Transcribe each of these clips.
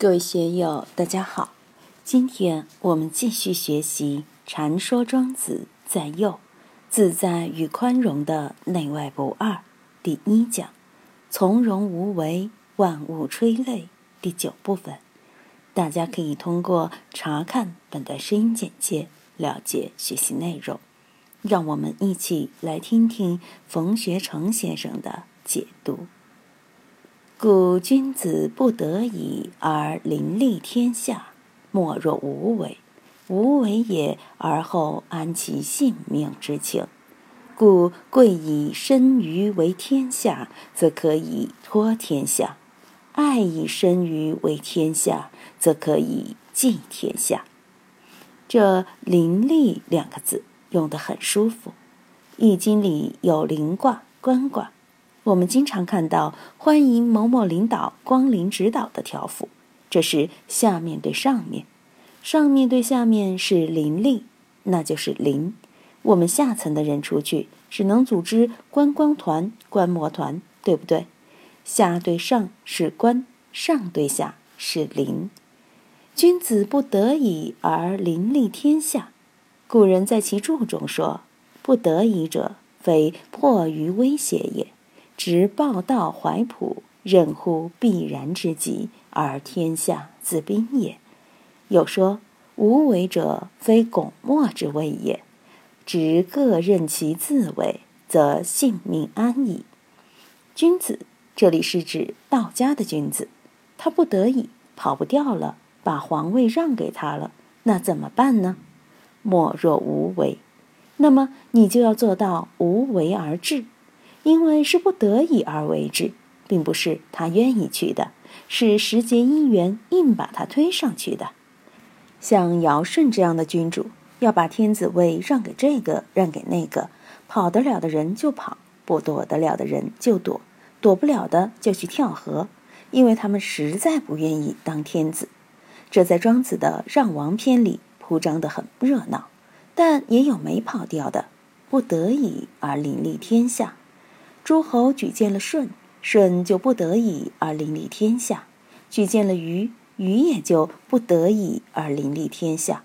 各位学友，大家好。今天我们继续学习《禅说庄子在右，自在与宽容的内外不二》第一讲“从容无为，万物催泪”第九部分。大家可以通过查看本段声音简介了解学习内容。让我们一起来听听冯学成先生的解读。故君子不得已而临利天下，莫若无为。无为也，而后安其性命之情。故贵以身于为天下，则可以托天下；爱以身于为天下，则可以济天下。这“临利”两个字用得很舒服，《易经》里有临卦、观卦。我们经常看到“欢迎某某领导光临指导”的条幅，这是下面对上面，上面对下面是林立，那就是林。我们下层的人出去，只能组织观光团、观摩团，对不对？下对上是观，上对下是邻。君子不得已而邻立天下。古人在其注中说：“不得已者，非迫于威胁也。”执报道怀朴，任乎必然之极，而天下自宾也。又说无为者，非拱墨之谓也。执各任其自为，则性命安矣。君子，这里是指道家的君子，他不得已跑不掉了，把皇位让给他了，那怎么办呢？莫若无为。那么你就要做到无为而治。因为是不得已而为之，并不是他愿意去的，是时节因缘硬把他推上去的。像尧舜这样的君主，要把天子位让给这个，让给那个，跑得了的人就跑，不躲得了的人就躲，躲不了的就去跳河，因为他们实在不愿意当天子。这在庄子的《让王篇》里铺张得很热闹，但也有没跑掉的，不得已而临立天下。诸侯举荐了舜，舜就不得已而临立天下；举荐了禹，禹也就不得已而临立天下。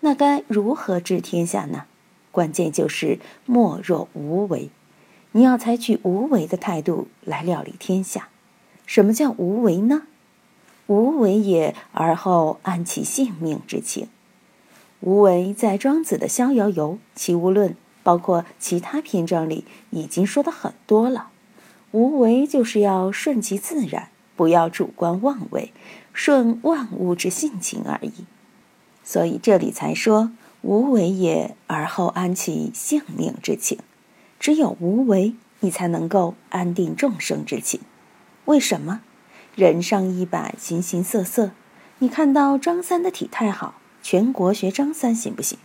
那该如何治天下呢？关键就是莫若无为。你要采取无为的态度来料理天下。什么叫无为呢？无为也，而后安其性命之情。无为在庄子的《逍遥游·齐物论》。包括其他篇章里已经说的很多了，无为就是要顺其自然，不要主观妄为，顺万物之性情而已。所以这里才说无为也，而后安其性命之情。只有无为，你才能够安定众生之情。为什么？人上一百，形形色色。你看到张三的体态好，全国学张三行不行？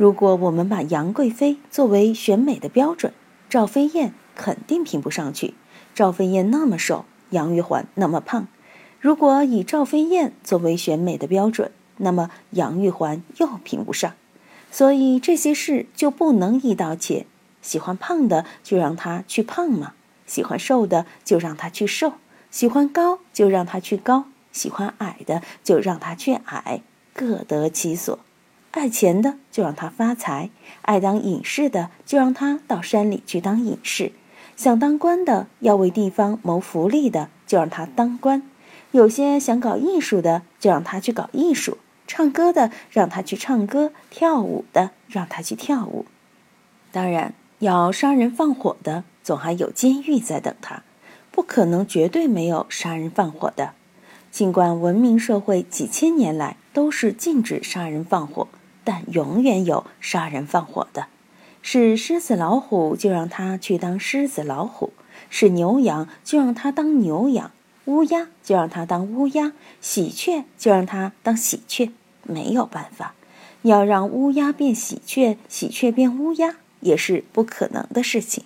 如果我们把杨贵妃作为选美的标准，赵飞燕肯定评不上去。赵飞燕那么瘦，杨玉环那么胖。如果以赵飞燕作为选美的标准，那么杨玉环又评不上。所以这些事就不能一刀切。喜欢胖的就让他去胖嘛，喜欢瘦的就让他去瘦，喜欢高就让他去高，喜欢矮的就让他去矮，各得其所。爱钱的就让他发财，爱当隐士的就让他到山里去当隐士，想当官的要为地方谋福利的就让他当官，有些想搞艺术的就让他去搞艺术，唱歌的让他去唱歌，跳舞的让他去跳舞。当然，要杀人放火的总还有监狱在等他，不可能绝对没有杀人放火的。尽管文明社会几千年来都是禁止杀人放火。但永远有杀人放火的，是狮子老虎就让他去当狮子老虎，是牛羊就让他当牛羊，乌鸦就让他当乌鸦，喜鹊就让他当喜鹊，没有办法，要让乌鸦变喜鹊，喜鹊变乌鸦也是不可能的事情。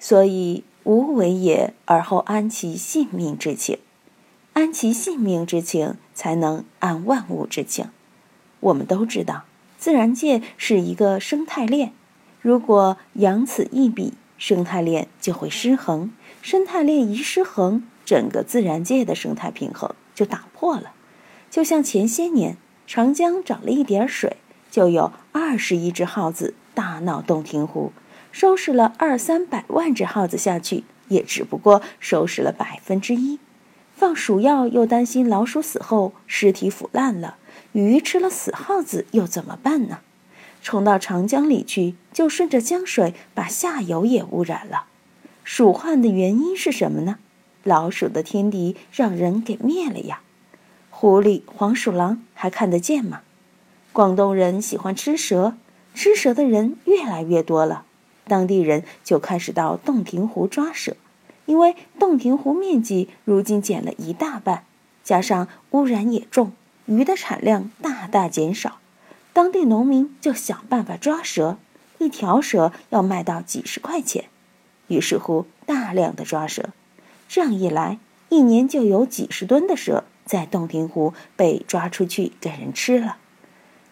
所以无为也，而后安其性命之情，安其性命之情，才能安万物之情。我们都知道。自然界是一个生态链，如果扬此一笔，生态链就会失衡。生态链一失衡，整个自然界的生态平衡就打破了，就像前些年长江涨了一点水，就有二十亿只耗子大闹洞庭湖，收拾了二三百万只耗子下去，也只不过收拾了百分之一。放鼠药又担心老鼠死后尸体腐烂了，鱼吃了死耗子又怎么办呢？冲到长江里去，就顺着江水把下游也污染了。鼠患的原因是什么呢？老鼠的天敌让人给灭了呀。狐狸、黄鼠狼还看得见吗？广东人喜欢吃蛇，吃蛇的人越来越多了，当地人就开始到洞庭湖抓蛇，因为洞庭湖面积如今减了一大半，加上污染也重，鱼的产量大大减少，当地农民就想办法抓蛇，一条蛇要卖到几十块钱，于是乎大量的抓蛇，这样一来，一年就有几十吨的蛇。在洞庭湖被抓出去给人吃了。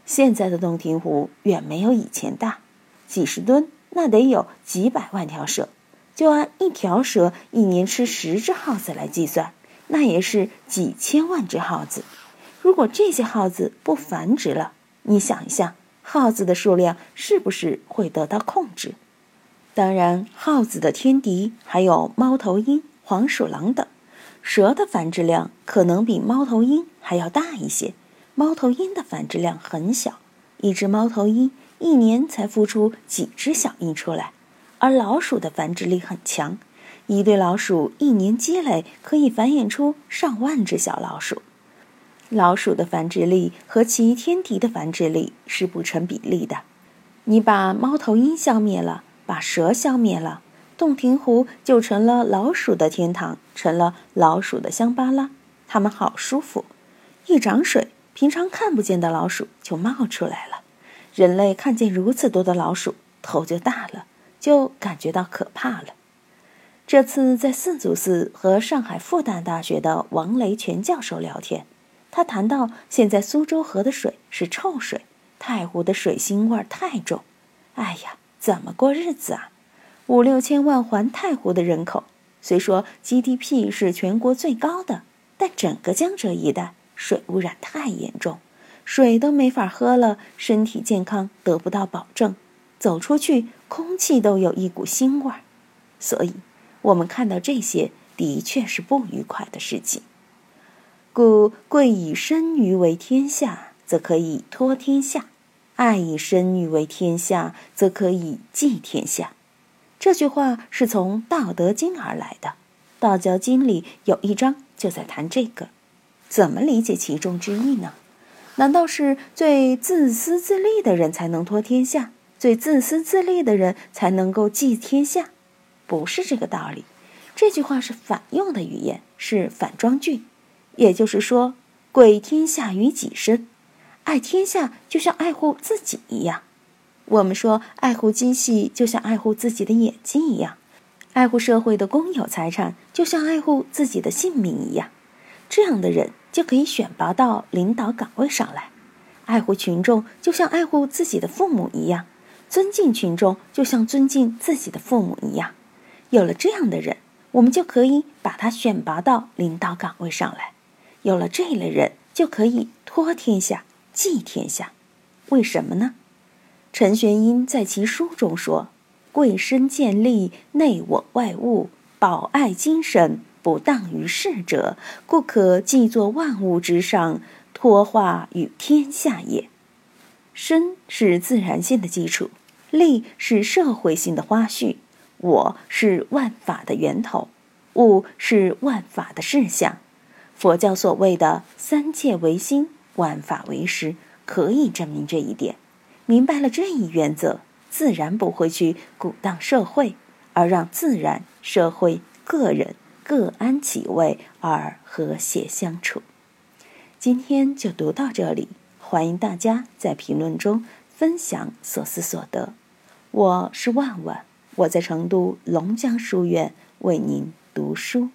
现在的洞庭湖远没有以前大，几十吨那得有几百万条蛇。就按一条蛇一年吃十只耗子来计算，那也是几千万只耗子。如果这些耗子不繁殖了，你想一下，耗子的数量是不是会得到控制？当然，耗子的天敌还有猫头鹰、黄鼠狼等。蛇的繁殖量可能比猫头鹰还要大一些，猫头鹰的繁殖量很小，一只猫头鹰一年才孵出几只小鹰出来，而老鼠的繁殖力很强，一对老鼠一年积累可以繁衍出上万只小老鼠。老鼠的繁殖力和其天敌的繁殖力是不成比例的，你把猫头鹰消灭了，把蛇消灭了。洞庭湖就成了老鼠的天堂，成了老鼠的香巴拉。它们好舒服，一涨水，平常看不见的老鼠就冒出来了。人类看见如此多的老鼠，头就大了，就感觉到可怕了。这次在四祖寺和上海复旦大学的王雷全教授聊天，他谈到现在苏州河的水是臭水，太湖的水腥味太重。哎呀，怎么过日子啊？五六千万环太湖的人口，虽说 GDP 是全国最高的，但整个江浙一带水污染太严重，水都没法喝了，身体健康得不到保证，走出去空气都有一股腥味儿，所以，我们看到这些的确是不愉快的事情。故贵以身于为天下，则可以托天下；爱以身于为天下，则可以济天下。这句话是从《道德经》而来的，《道教经》里有一章就在谈这个。怎么理解其中之意呢？难道是最自私自利的人才能托天下，最自私自利的人才能够济天下？不是这个道理。这句话是反用的语言，是反装句。也就是说，贵天下于己身，爱天下就像爱护自己一样。我们说，爱护精细就像爱护自己的眼睛一样，爱护社会的公有财产就像爱护自己的性命一样。这样的人就可以选拔到领导岗位上来。爱护群众就像爱护自己的父母一样，尊敬群众就像尊敬自己的父母一样。有了这样的人，我们就可以把他选拔到领导岗位上来。有了这类人，就可以托天下、济天下。为什么呢？陈玄英在其书中说：“贵身建立，内我外物，保爱精神，不当于世者，故可寄作万物之上，托化于天下也。身是自然性的基础，利是社会性的花絮，我是万法的源头，物是万法的事项。佛教所谓的三界唯心，万法唯识，可以证明这一点。”明白了这一原则，自然不会去鼓荡社会，而让自然、社会、个人各安其位而和谐相处。今天就读到这里，欢迎大家在评论中分享所思所得。我是万万，我在成都龙江书院为您读书。